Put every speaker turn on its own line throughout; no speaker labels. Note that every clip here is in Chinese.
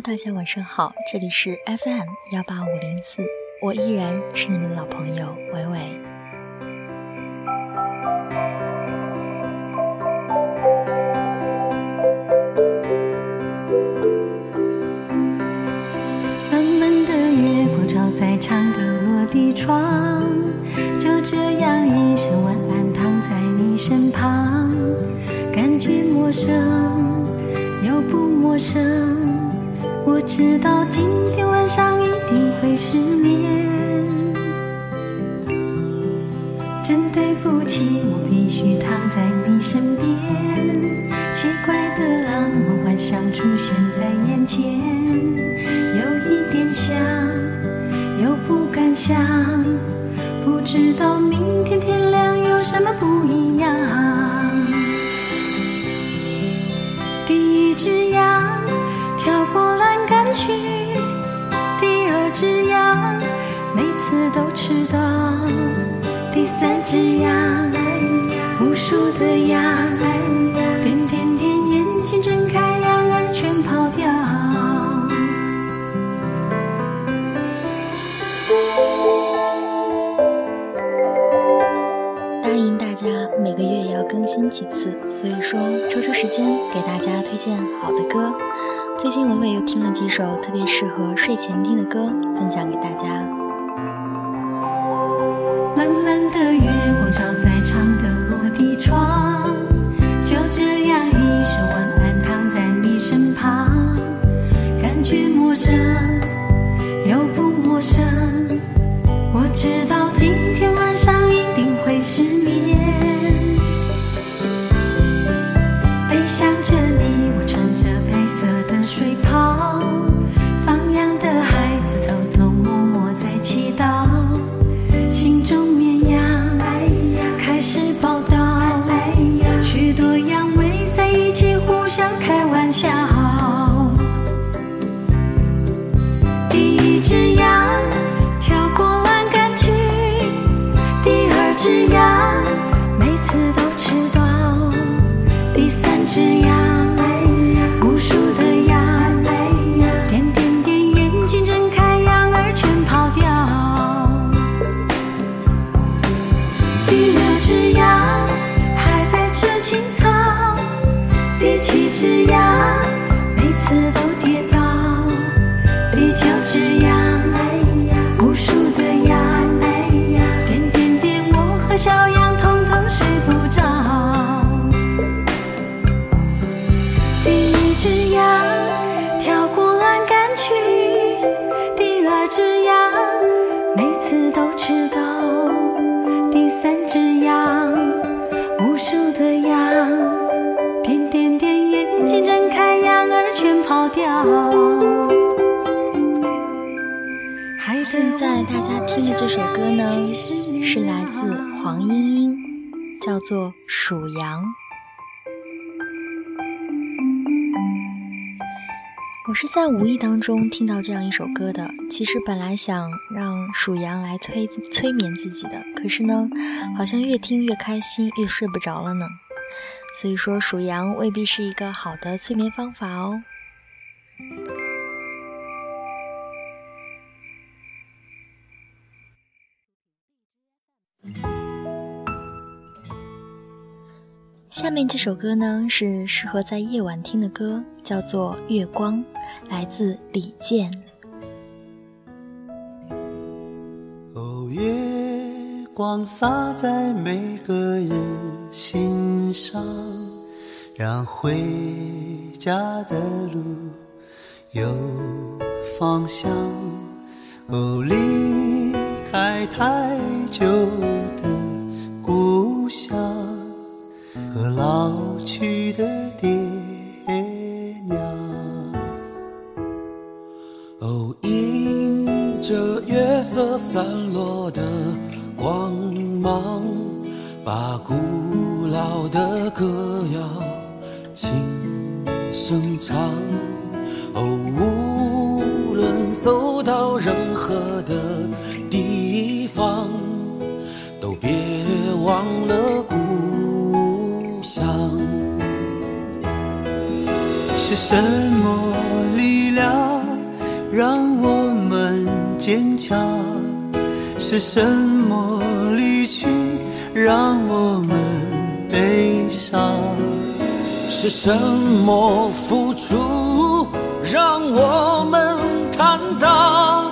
大家晚上好，这里是 FM 幺八五零四，我依然是你们的老朋友伟伟。
慢慢的月光照在长的落地窗，就这样一声晚安躺在你身旁，感觉陌生又不陌生。知道今天晚上一定会失眠，真的去，第二只羊每次都吃到，第三只羊，无数的羊，
家每个月也要更新几次，所以说抽出时间给大家推荐好的歌。最近文伟又听了几首特别适合睡前听的歌，分享给大家。
蓝蓝的月光照在长的落地窗，就这样一声晚安躺在你身旁，感觉陌生晚霞。只羊每次都迟到。第三只羊，无数的羊，点点点眼睛睁开，羊儿全跑掉。还
现在大家听的这首歌呢，是来自黄莺莺，叫做《数羊》。我是在无意当中听到这样一首歌的。其实本来想让属羊来催催眠自己的，可是呢，好像越听越开心，越睡不着了呢。所以说，属羊未必是一个好的催眠方法哦。下面这首歌呢，是适合在夜晚听的歌，叫做《月光》，来自李健。
哦，月光洒在每个人心上，让回家的路有方向。哦，离开太久的故乡和老去的爹娘。哦，迎着月色散落的光芒，把古老的歌谣轻声唱。哦，无论走到任何的地方，都别忘了
是什么力量让我们坚强？是什么离去让我们悲伤？
是什么付出让我们坦荡？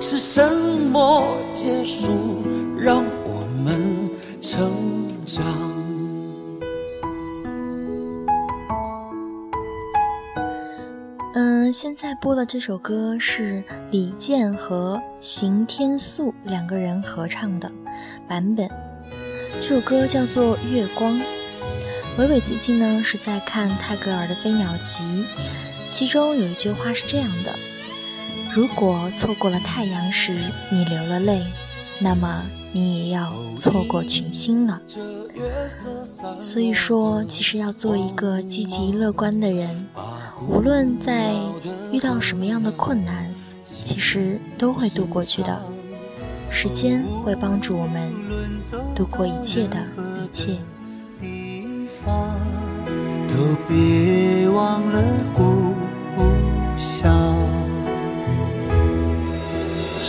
是什么结束让我们成长？
现在播的这首歌是李健和邢天素两个人合唱的版本。这首歌叫做《月光》。伟伟最近呢是在看泰戈尔的《飞鸟集》，其中有一句话是这样的：“如果错过了太阳时你流了泪，那么你也要错过群星了。”所以说，其实要做一个积极乐观的人，无论在遇到什么样的困难，其实都会度过去的。时间会帮助我们度过一切的一切。
都别忘了故乡。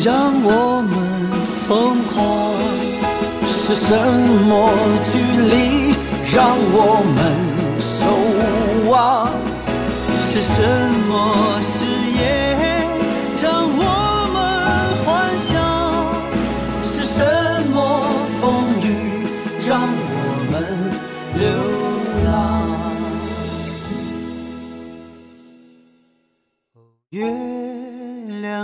让我们疯狂？
是什么距离让我们守望？
是什么誓言让我们幻想？
是什么风雨让我们流浪？
月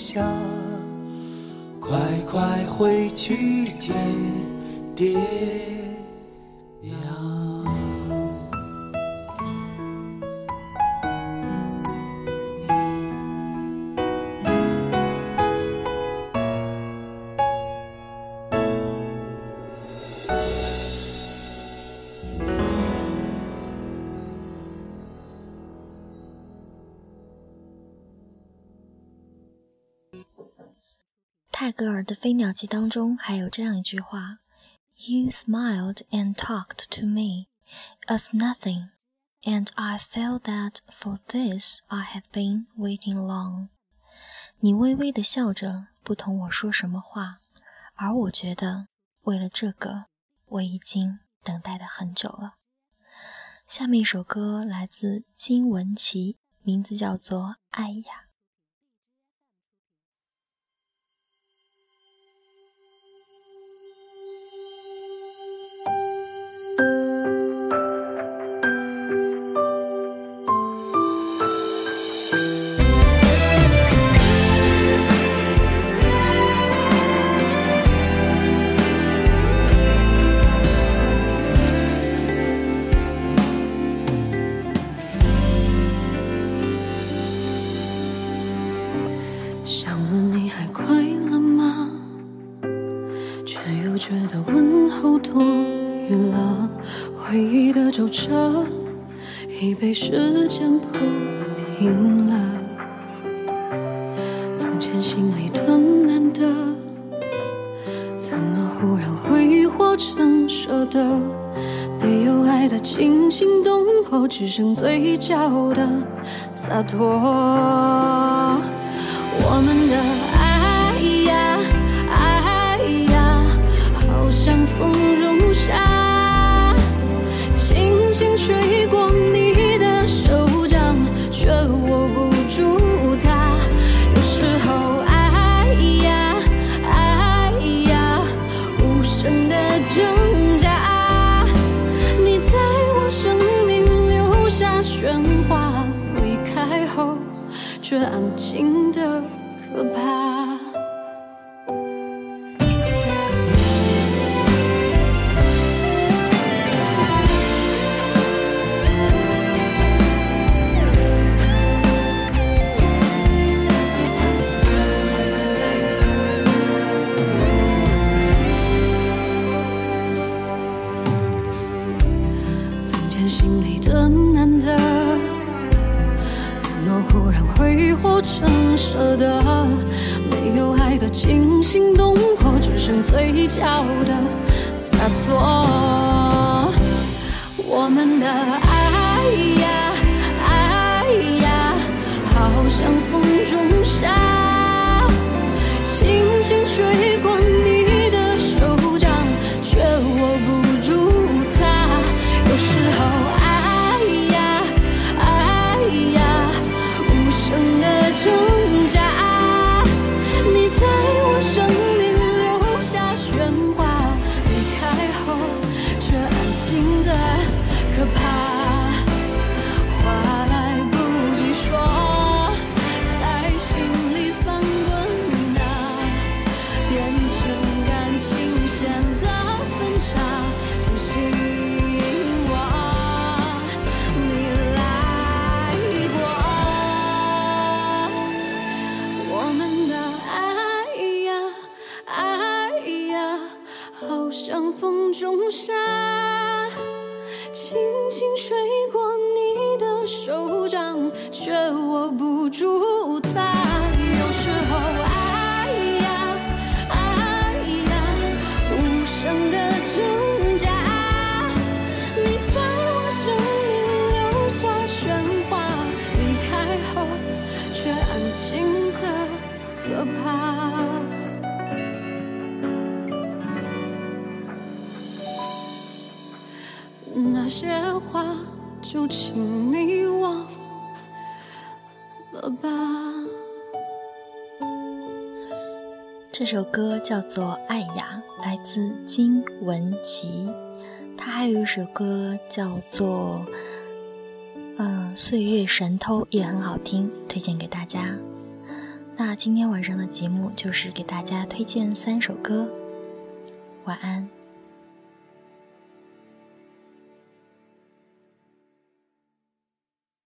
下，
快快回去见爹。
戈尔的《飞鸟集》当中还有这样一句话：“You smiled and talked to me of nothing, and I felt that for this I have been waiting long。”你微微的笑着，不同我说什么话，而我觉得为了这个，我已经等待了很久了。下面一首歌来自金玟岐，名字叫做《爱呀》。
想问你还快乐吗？却又觉得问候多余了。回忆的皱褶，已被时间铺平了。从前心里的难得，怎么忽然挥霍成舍得？没有爱的惊心动魄，只剩嘴角的洒脱。我们的爱呀，爱呀，好像风中沙，轻轻吹，这安静的可怕。我们的爱。
这首歌叫做《爱雅》，来自金文岐。他还有一首歌叫做《嗯岁月神偷》，也很好听，推荐给大家。那今天晚上的节目就是给大家推荐三首歌，晚安。